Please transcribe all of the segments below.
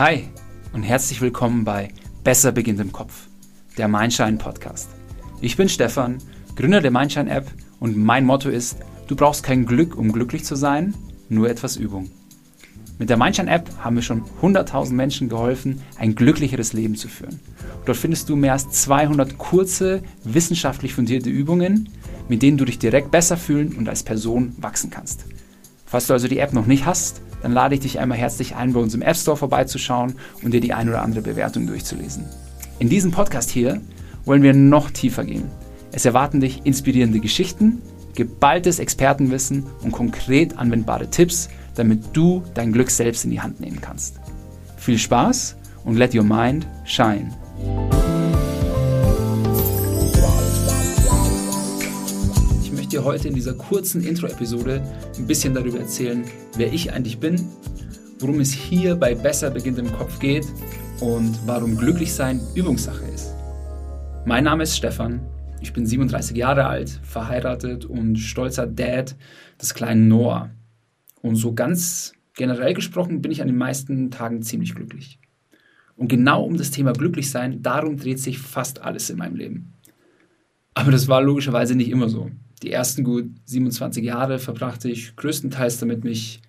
Hi und herzlich willkommen bei Besser beginnt im Kopf, der Mindshine Podcast. Ich bin Stefan, Gründer der Mindshine App und mein Motto ist, du brauchst kein Glück, um glücklich zu sein, nur etwas Übung. Mit der Mindshine App haben wir schon 100.000 Menschen geholfen, ein glücklicheres Leben zu führen. Dort findest du mehr als 200 kurze, wissenschaftlich fundierte Übungen, mit denen du dich direkt besser fühlen und als Person wachsen kannst. Falls du also die App noch nicht hast, dann lade ich dich einmal herzlich ein, bei uns im App Store vorbeizuschauen und dir die ein oder andere Bewertung durchzulesen. In diesem Podcast hier wollen wir noch tiefer gehen. Es erwarten dich inspirierende Geschichten, geballtes Expertenwissen und konkret anwendbare Tipps, damit du dein Glück selbst in die Hand nehmen kannst. Viel Spaß und let your mind shine. Dir heute in dieser kurzen Intro-Episode ein bisschen darüber erzählen, wer ich eigentlich bin, worum es hier bei Besser beginnt im Kopf geht und warum glücklich sein Übungssache ist. Mein Name ist Stefan, ich bin 37 Jahre alt, verheiratet und stolzer Dad des kleinen Noah. Und so ganz generell gesprochen bin ich an den meisten Tagen ziemlich glücklich. Und genau um das Thema glücklich sein, darum dreht sich fast alles in meinem Leben. Aber das war logischerweise nicht immer so die ersten gut 27 Jahre verbrachte ich größtenteils damit, mich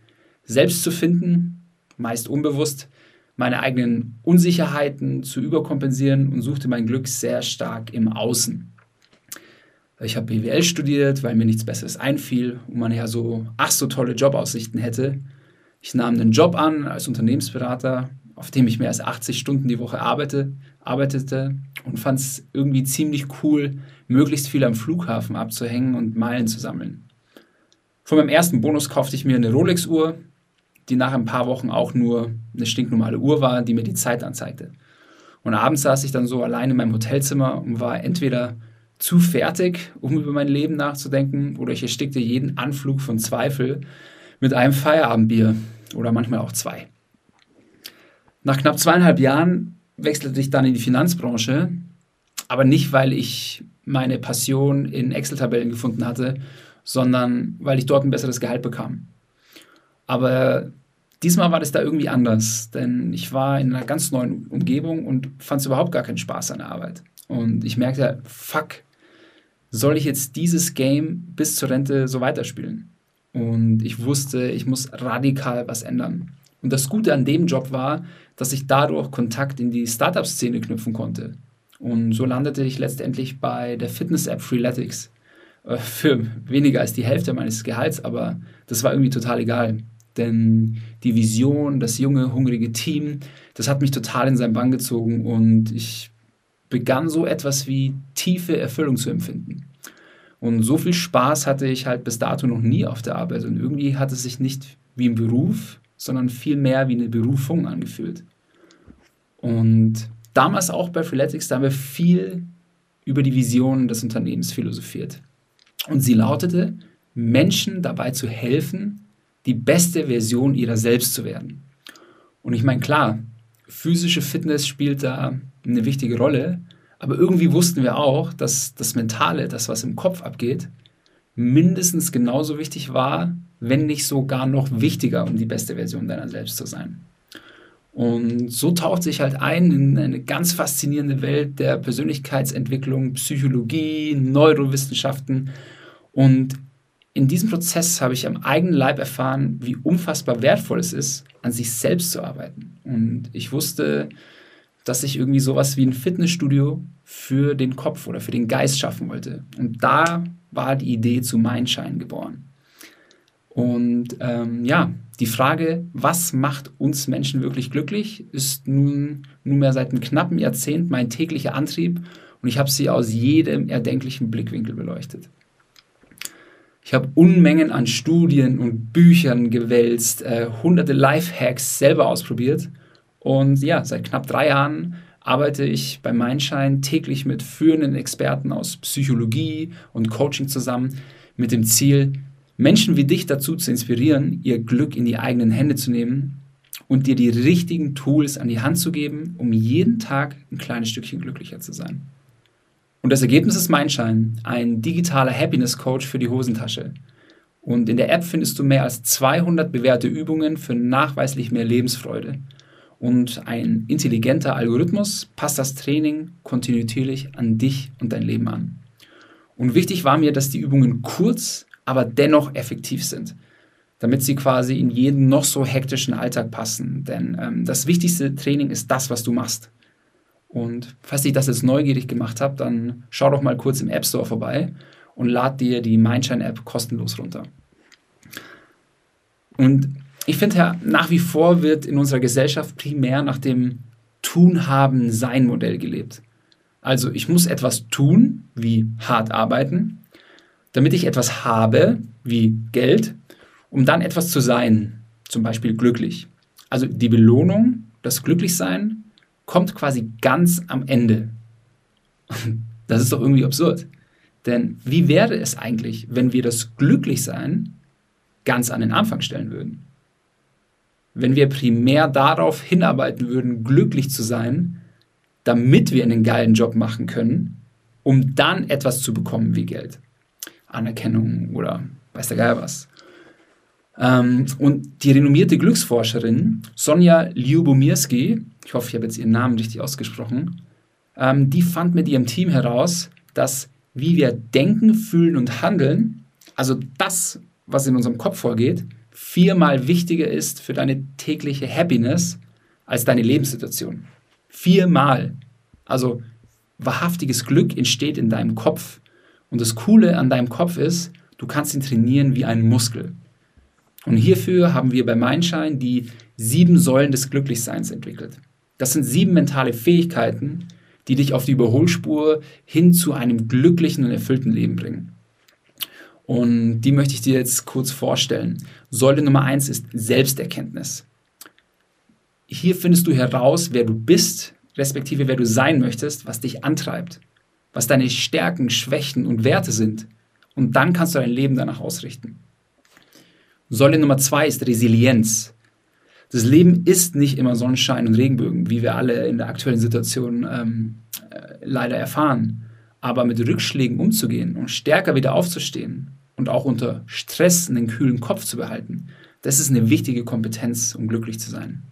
selbst zu finden, meist unbewusst, meine eigenen Unsicherheiten zu überkompensieren und suchte mein Glück sehr stark im Außen. Ich habe BWL studiert, weil mir nichts Besseres einfiel und man ja so ach so tolle Jobaussichten hätte. Ich nahm einen Job an als Unternehmensberater, auf dem ich mehr als 80 Stunden die Woche arbeite, arbeitete und fand es irgendwie ziemlich cool, möglichst viel am Flughafen abzuhängen und Meilen zu sammeln. Von meinem ersten Bonus kaufte ich mir eine Rolex-Uhr, die nach ein paar Wochen auch nur eine stinknormale Uhr war, die mir die Zeit anzeigte. Und abends saß ich dann so allein in meinem Hotelzimmer und war entweder zu fertig, um über mein Leben nachzudenken, oder ich erstickte jeden Anflug von Zweifel mit einem Feierabendbier oder manchmal auch zwei. Nach knapp zweieinhalb Jahren wechselte ich dann in die Finanzbranche, aber nicht, weil ich meine Passion in Excel-Tabellen gefunden hatte, sondern weil ich dort ein besseres Gehalt bekam. Aber diesmal war das da irgendwie anders, denn ich war in einer ganz neuen Umgebung und fand es überhaupt gar keinen Spaß an der Arbeit. Und ich merkte, fuck, soll ich jetzt dieses Game bis zur Rente so weiterspielen? Und ich wusste, ich muss radikal was ändern. Und das Gute an dem Job war, dass ich dadurch Kontakt in die Startup-Szene knüpfen konnte. Und so landete ich letztendlich bei der Fitness-App Freeletics äh, für weniger als die Hälfte meines Gehalts, aber das war irgendwie total egal. Denn die Vision, das junge, hungrige Team, das hat mich total in seinen Bann gezogen und ich begann so etwas wie tiefe Erfüllung zu empfinden. Und so viel Spaß hatte ich halt bis dato noch nie auf der Arbeit und irgendwie hat es sich nicht wie ein Beruf, sondern vielmehr wie eine Berufung angefühlt. Und damals auch bei Freeletics, da haben wir viel über die Vision des Unternehmens philosophiert. Und sie lautete, Menschen dabei zu helfen, die beste Version ihrer selbst zu werden. Und ich meine, klar, physische Fitness spielt da eine wichtige Rolle, aber irgendwie wussten wir auch, dass das Mentale, das, was im Kopf abgeht, mindestens genauso wichtig war wenn nicht sogar noch wichtiger, um die beste Version deiner selbst zu sein. Und so taucht sich halt ein in eine ganz faszinierende Welt der Persönlichkeitsentwicklung, Psychologie, Neurowissenschaften. Und in diesem Prozess habe ich am eigenen Leib erfahren, wie unfassbar wertvoll es ist, an sich selbst zu arbeiten. Und ich wusste, dass ich irgendwie sowas wie ein Fitnessstudio für den Kopf oder für den Geist schaffen wollte. Und da war die Idee zu Mindshine geboren. Und ähm, ja, die Frage, was macht uns Menschen wirklich glücklich, ist nun nunmehr seit einem knappen Jahrzehnt mein täglicher Antrieb und ich habe sie aus jedem erdenklichen Blickwinkel beleuchtet. Ich habe Unmengen an Studien und Büchern gewälzt, äh, hunderte Lifehacks selber ausprobiert und ja, seit knapp drei Jahren arbeite ich bei Mindshine täglich mit führenden Experten aus Psychologie und Coaching zusammen mit dem Ziel, Menschen wie dich dazu zu inspirieren, ihr Glück in die eigenen Hände zu nehmen und dir die richtigen Tools an die Hand zu geben, um jeden Tag ein kleines Stückchen glücklicher zu sein. Und das Ergebnis ist Mindshine, ein digitaler Happiness Coach für die Hosentasche. Und in der App findest du mehr als 200 bewährte Übungen für nachweislich mehr Lebensfreude. und ein intelligenter Algorithmus passt das Training kontinuierlich an dich und dein Leben an. Und wichtig war mir, dass die Übungen kurz, aber dennoch effektiv sind, damit sie quasi in jeden noch so hektischen Alltag passen. Denn ähm, das wichtigste Training ist das, was du machst. Und falls ich das jetzt neugierig gemacht habe, dann schau doch mal kurz im App Store vorbei und lad dir die Mindshine-App kostenlos runter. Und ich finde ja, nach wie vor wird in unserer Gesellschaft primär nach dem Tun, Haben, Sein Modell gelebt. Also ich muss etwas tun, wie hart arbeiten, damit ich etwas habe, wie Geld, um dann etwas zu sein, zum Beispiel glücklich. Also die Belohnung, das Glücklichsein, kommt quasi ganz am Ende. Das ist doch irgendwie absurd. Denn wie wäre es eigentlich, wenn wir das Glücklichsein ganz an den Anfang stellen würden? Wenn wir primär darauf hinarbeiten würden, glücklich zu sein, damit wir einen geilen Job machen können, um dann etwas zu bekommen wie Geld, Anerkennung oder weiß der Geier was. Ähm, und die renommierte Glücksforscherin Sonja Lyubomirsky, ich hoffe, ich habe jetzt ihren Namen richtig ausgesprochen, ähm, die fand mit ihrem Team heraus, dass wie wir denken, fühlen und handeln, also das, was in unserem Kopf vorgeht, viermal wichtiger ist für deine tägliche Happiness als deine Lebenssituation. Viermal. Also wahrhaftiges Glück entsteht in deinem Kopf. Und das Coole an deinem Kopf ist, du kannst ihn trainieren wie einen Muskel. Und hierfür haben wir bei Mindshine die sieben Säulen des Glücklichseins entwickelt. Das sind sieben mentale Fähigkeiten, die dich auf die Überholspur hin zu einem glücklichen und erfüllten Leben bringen. Und die möchte ich dir jetzt kurz vorstellen. Säule Nummer eins ist Selbsterkenntnis. Hier findest du heraus, wer du bist, respektive wer du sein möchtest, was dich antreibt, was deine Stärken, Schwächen und Werte sind. Und dann kannst du dein Leben danach ausrichten. Säule Nummer zwei ist Resilienz. Das Leben ist nicht immer Sonnenschein und Regenbögen, wie wir alle in der aktuellen Situation ähm, äh, leider erfahren. Aber mit Rückschlägen umzugehen und stärker wieder aufzustehen und auch unter Stress einen kühlen Kopf zu behalten, das ist eine wichtige Kompetenz, um glücklich zu sein.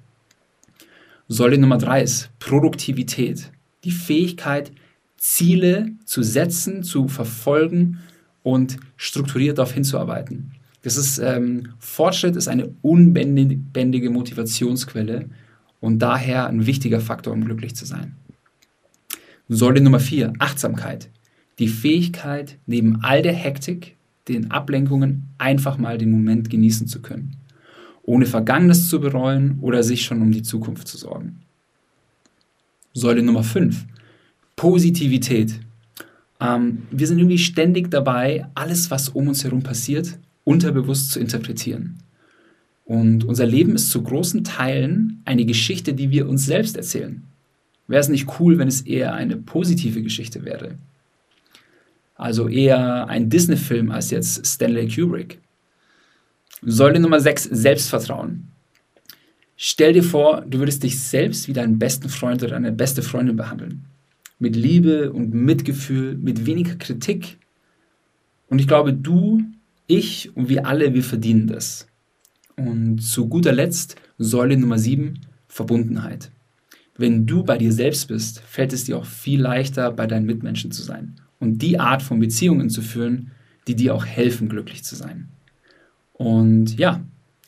Säule Nummer drei ist Produktivität. Die Fähigkeit, Ziele zu setzen, zu verfolgen und strukturiert darauf hinzuarbeiten. Das ist, ähm, Fortschritt ist eine unbändige Motivationsquelle und daher ein wichtiger Faktor, um glücklich zu sein. Säule Nummer 4, Achtsamkeit. Die Fähigkeit, neben all der Hektik, den Ablenkungen, einfach mal den Moment genießen zu können. Ohne Vergangenes zu bereuen oder sich schon um die Zukunft zu sorgen. Säule Nummer 5, Positivität. Ähm, wir sind irgendwie ständig dabei, alles, was um uns herum passiert, unterbewusst zu interpretieren. Und unser Leben ist zu großen Teilen eine Geschichte, die wir uns selbst erzählen. Wäre es nicht cool, wenn es eher eine positive Geschichte wäre? Also eher ein Disney-Film als jetzt Stanley Kubrick. Säule Nummer 6, Selbstvertrauen. Stell dir vor, du würdest dich selbst wie deinen besten Freund oder deine beste Freundin behandeln. Mit Liebe und Mitgefühl, mit weniger Kritik. Und ich glaube, du ich und wir alle, wir verdienen das. Und zu guter Letzt Säule Nummer 7, Verbundenheit. Wenn du bei dir selbst bist, fällt es dir auch viel leichter, bei deinen Mitmenschen zu sein und die Art von Beziehungen zu führen, die dir auch helfen, glücklich zu sein. Und ja,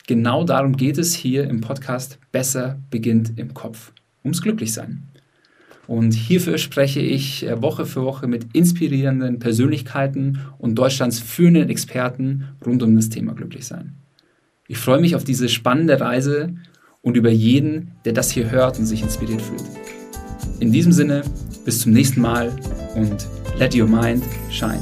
genau darum geht es hier im Podcast Besser beginnt im Kopf, ums Glücklichsein. Und hierfür spreche ich äh, Woche für Woche mit inspirierenden Persönlichkeiten und Deutschlands führenden Experten rund um das Thema Glücklichsein. Ich freue mich auf diese spannende Reise und über jeden, der das hier hört und sich inspiriert fühlt. In diesem Sinne, bis zum nächsten Mal und let your mind shine.